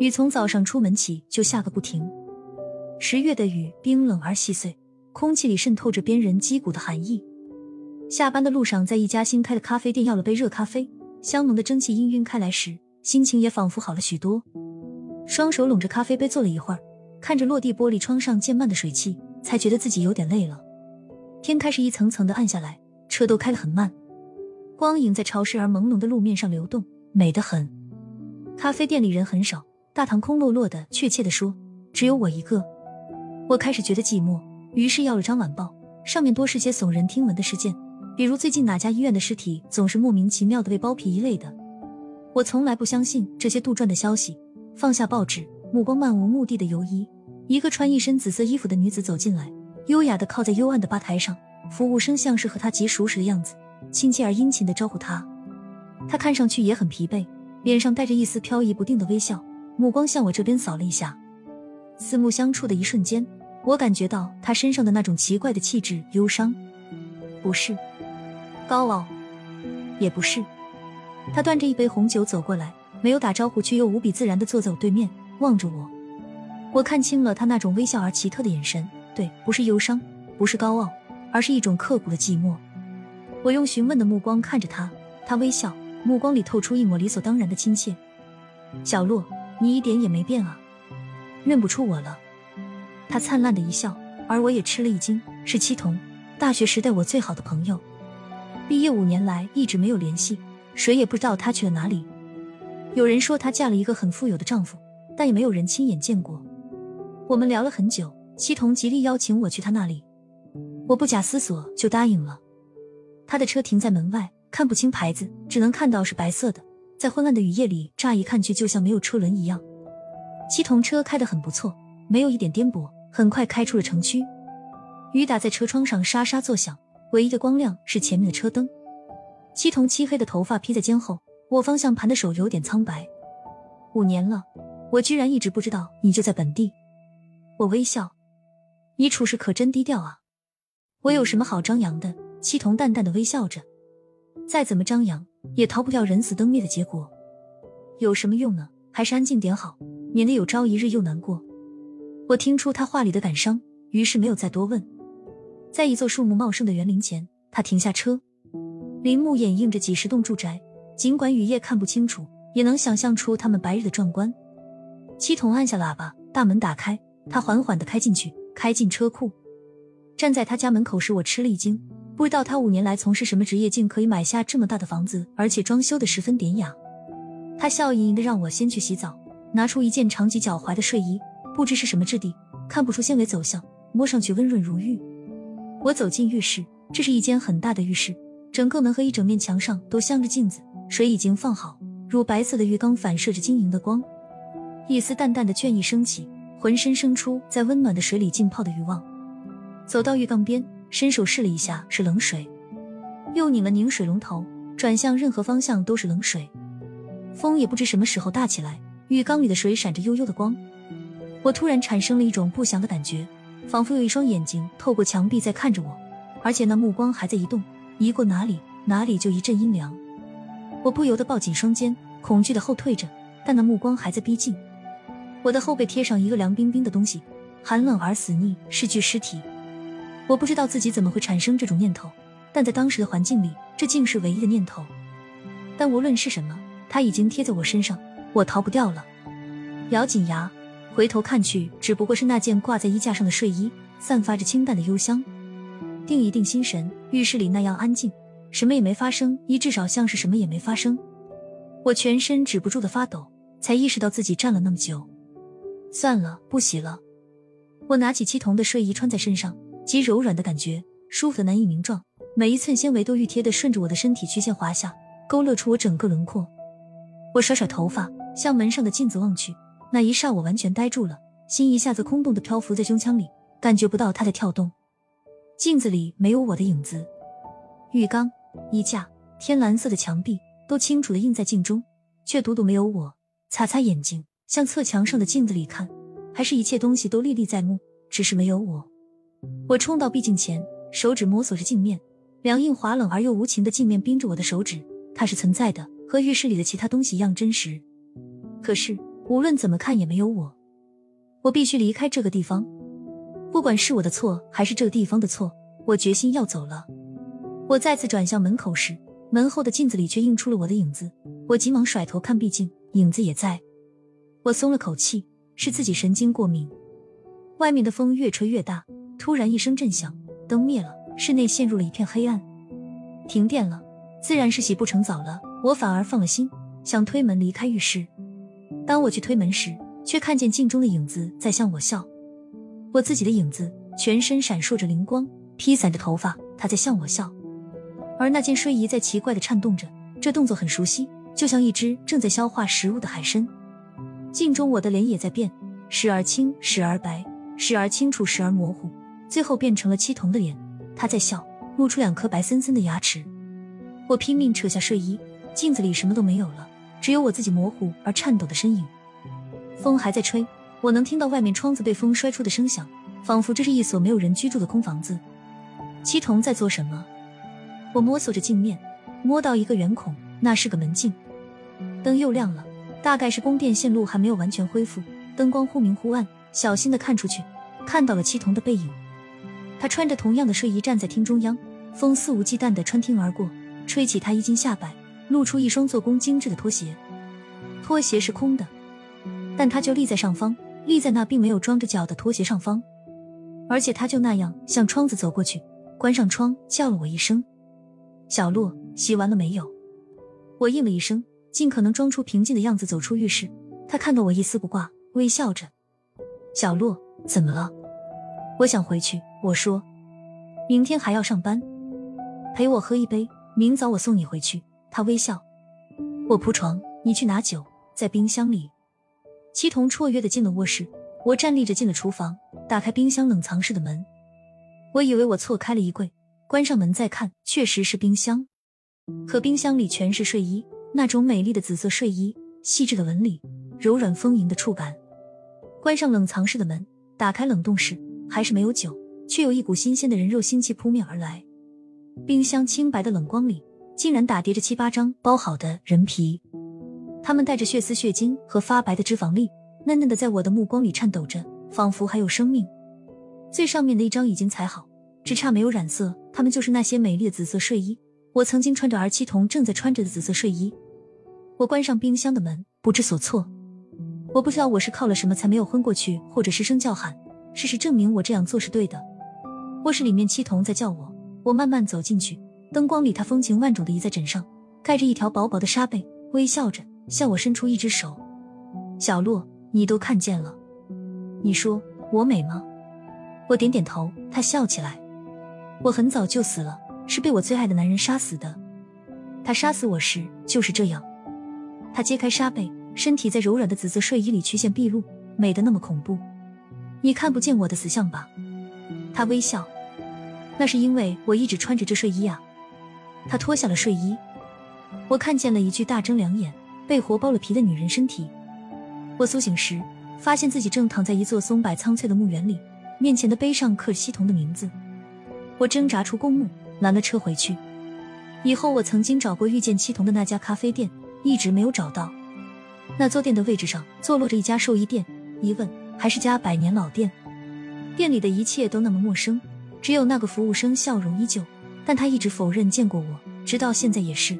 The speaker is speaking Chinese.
雨从早上出门起就下个不停，十月的雨冰冷而细碎，空气里渗透着鞭人击鼓的寒意。下班的路上，在一家新开的咖啡店要了杯热咖啡，香浓的蒸汽氤氲开来时，心情也仿佛好了许多。双手拢着咖啡杯坐了一会儿，看着落地玻璃窗上渐漫的水汽，才觉得自己有点累了。天开始一层层的暗下来，车都开得很慢，光影在潮湿而朦胧的路面上流动，美得很。咖啡店里人很少。大堂空落落的，确切的说，只有我一个。我开始觉得寂寞，于是要了张晚报，上面多是些耸人听闻的事件，比如最近哪家医院的尸体总是莫名其妙的被剥皮一类的。我从来不相信这些杜撰的消息。放下报纸，目光漫无目的的游移，一个穿一身紫色衣服的女子走进来，优雅的靠在幽暗的吧台上，服务生像是和她极熟识的样子，亲切而殷勤的招呼她。他看上去也很疲惫，脸上带着一丝飘逸不定的微笑。目光向我这边扫了一下，四目相触的一瞬间，我感觉到他身上的那种奇怪的气质，忧伤，不是高傲，也不是。他端着一杯红酒走过来，没有打招呼，却又无比自然的坐在我对面，望着我。我看清了他那种微笑而奇特的眼神，对，不是忧伤，不是高傲，而是一种刻骨的寂寞。我用询问的目光看着他，他微笑，目光里透出一抹理所当然的亲切。小洛。你一点也没变啊，认不出我了。他灿烂的一笑，而我也吃了一惊。是七童，大学时代我最好的朋友。毕业五年来一直没有联系，谁也不知道他去了哪里。有人说她嫁了一个很富有的丈夫，但也没有人亲眼见过。我们聊了很久，七童极力邀请我去他那里，我不假思索就答应了。他的车停在门外，看不清牌子，只能看到是白色的。在昏暗的雨夜里，乍一看去就像没有车轮一样。七童车开得很不错，没有一点颠簸，很快开出了城区。雨打在车窗上沙沙作响，唯一的光亮是前面的车灯。七童漆黑的头发披在肩后，握方向盘的手有点苍白。五年了，我居然一直不知道你就在本地。我微笑，你处事可真低调啊。我有什么好张扬的？七童淡淡的微笑着，再怎么张扬。也逃不掉人死灯灭的结果，有什么用呢？还是安静点好，免得有朝一日又难过。我听出他话里的感伤，于是没有再多问。在一座树木茂盛的园林前，他停下车，林木掩映着几十栋住宅，尽管雨夜看不清楚，也能想象出他们白日的壮观。七筒按下喇叭，大门打开，他缓缓的开进去，开进车库。站在他家门口时，我吃了一惊。不知道他五年来从事什么职业，竟可以买下这么大的房子，而且装修的十分典雅。他笑盈盈的让我先去洗澡，拿出一件长及脚踝的睡衣，不知是什么质地，看不出纤维走向，摸上去温润如玉。我走进浴室，这是一间很大的浴室，整个门和一整面墙上都镶着镜子，水已经放好，乳白色的浴缸反射着晶莹的光，一丝淡淡的倦意升起，浑身生出在温暖的水里浸泡的欲望。走到浴缸边。伸手试了一下，是冷水，又拧了拧水龙头，转向任何方向都是冷水。风也不知什么时候大起来，浴缸里的水闪着幽幽的光。我突然产生了一种不祥的感觉，仿佛有一双眼睛透过墙壁在看着我，而且那目光还在移动，移过哪里，哪里就一阵阴凉。我不由得抱紧双肩，恐惧的后退着，但那目光还在逼近。我的后背贴上一个凉冰冰的东西，寒冷而死腻，是具尸体。我不知道自己怎么会产生这种念头，但在当时的环境里，这竟是唯一的念头。但无论是什么，它已经贴在我身上，我逃不掉了。咬紧牙，回头看去，只不过是那件挂在衣架上的睡衣，散发着清淡的幽香。定一定心神，浴室里那样安静，什么也没发生，一至少像是什么也没发生。我全身止不住的发抖，才意识到自己站了那么久。算了，不洗了。我拿起七童的睡衣穿在身上。极柔软的感觉，舒服的难以名状，每一寸纤维都欲贴的顺着我的身体曲线滑下，勾勒出我整个轮廓。我甩甩头发，向门上的镜子望去，那一刹我完全呆住了，心一下子空洞的漂浮在胸腔里，感觉不到它的跳动。镜子里没有我的影子，浴缸、衣架、天蓝色的墙壁都清楚的映在镜中，却独独没有我。擦擦眼睛，向侧墙上的镜子里看，还是一切东西都历历在目，只是没有我。我冲到壁镜前，手指摸索着镜面，凉硬滑冷而又无情的镜面冰着我的手指。它是存在的，和浴室里的其他东西一样真实。可是无论怎么看也没有我，我必须离开这个地方，不管是我的错还是这个地方的错，我决心要走了。我再次转向门口时，门后的镜子里却映出了我的影子。我急忙甩头看壁镜，影子也在。我松了口气，是自己神经过敏。外面的风越吹越大，突然一声震响，灯灭了，室内陷入了一片黑暗。停电了，自然是洗不成澡了。我反而放了心，想推门离开浴室。当我去推门时，却看见镜中的影子在向我笑。我自己的影子全身闪烁着灵光，披散着头发，他在向我笑。而那件睡衣在奇怪的颤动着，这动作很熟悉，就像一只正在消化食物的海参。镜中我的脸也在变，时而青，时而白，时而清楚，时而模糊，最后变成了七童的脸。他在笑，露出两颗白森森的牙齿。我拼命扯下睡衣，镜子里什么都没有了，只有我自己模糊而颤抖的身影。风还在吹，我能听到外面窗子被风摔出的声响，仿佛这是一所没有人居住的空房子。七童在做什么？我摸索着镜面，摸到一个圆孔，那是个门镜。灯又亮了，大概是供电线路还没有完全恢复，灯光忽明忽暗。小心的看出去，看到了七童的背影。他穿着同样的睡衣站在厅中央，风肆无忌惮的穿厅而过，吹起他衣襟下摆，露出一双做工精致的拖鞋。拖鞋是空的，但他就立在上方，立在那并没有装着脚的拖鞋上方。而且他就那样向窗子走过去，关上窗，叫了我一声。小洛，洗完了没有？我应了一声，尽可能装出平静的样子走出浴室。他看到我一丝不挂，微笑着。小洛，怎么了？我想回去。我说，明天还要上班，陪我喝一杯，明早我送你回去。他微笑。我铺床，你去拿酒，在冰箱里。七童绰约的进了卧室，我站立着进了厨房，打开冰箱冷藏室的门。我以为我错开了衣柜。关上门再看，确实是冰箱，可冰箱里全是睡衣，那种美丽的紫色睡衣，细致的纹理，柔软丰盈的触感。关上冷藏室的门，打开冷冻室，还是没有酒，却有一股新鲜的人肉腥气扑面而来。冰箱清白的冷光里，竟然打叠着七八张包好的人皮，它们带着血丝、血筋和发白的脂肪粒，嫩嫩的，在我的目光里颤抖着，仿佛还有生命。最上面的一张已经裁好。只差没有染色，他们就是那些美丽的紫色睡衣。我曾经穿着，而七童正在穿着的紫色睡衣。我关上冰箱的门，不知所措。我不知道我是靠了什么才没有昏过去，或者失声叫喊。事实证明，我这样做是对的。卧室里面，七童在叫我。我慢慢走进去，灯光里，他风情万种的倚在枕上，盖着一条薄薄的纱被，微笑着向我伸出一只手。小洛，你都看见了。你说我美吗？我点点头。他笑起来。我很早就死了，是被我最爱的男人杀死的。他杀死我时就是这样。他揭开纱被，身体在柔软的紫色睡衣里曲线毕露，美得那么恐怖。你看不见我的死相吧？他微笑。那是因为我一直穿着这睡衣啊。他脱下了睡衣，我看见了一具大睁两眼、被活剥了皮的女人身体。我苏醒时，发现自己正躺在一座松柏苍翠的墓园里，面前的碑上刻着西童的名字。我挣扎出公墓，拦了车回去。以后我曾经找过遇见七童的那家咖啡店，一直没有找到。那座店的位置上坐落着一家寿衣店，一问还是家百年老店。店里的一切都那么陌生，只有那个服务生笑容依旧，但他一直否认见过我，直到现在也是。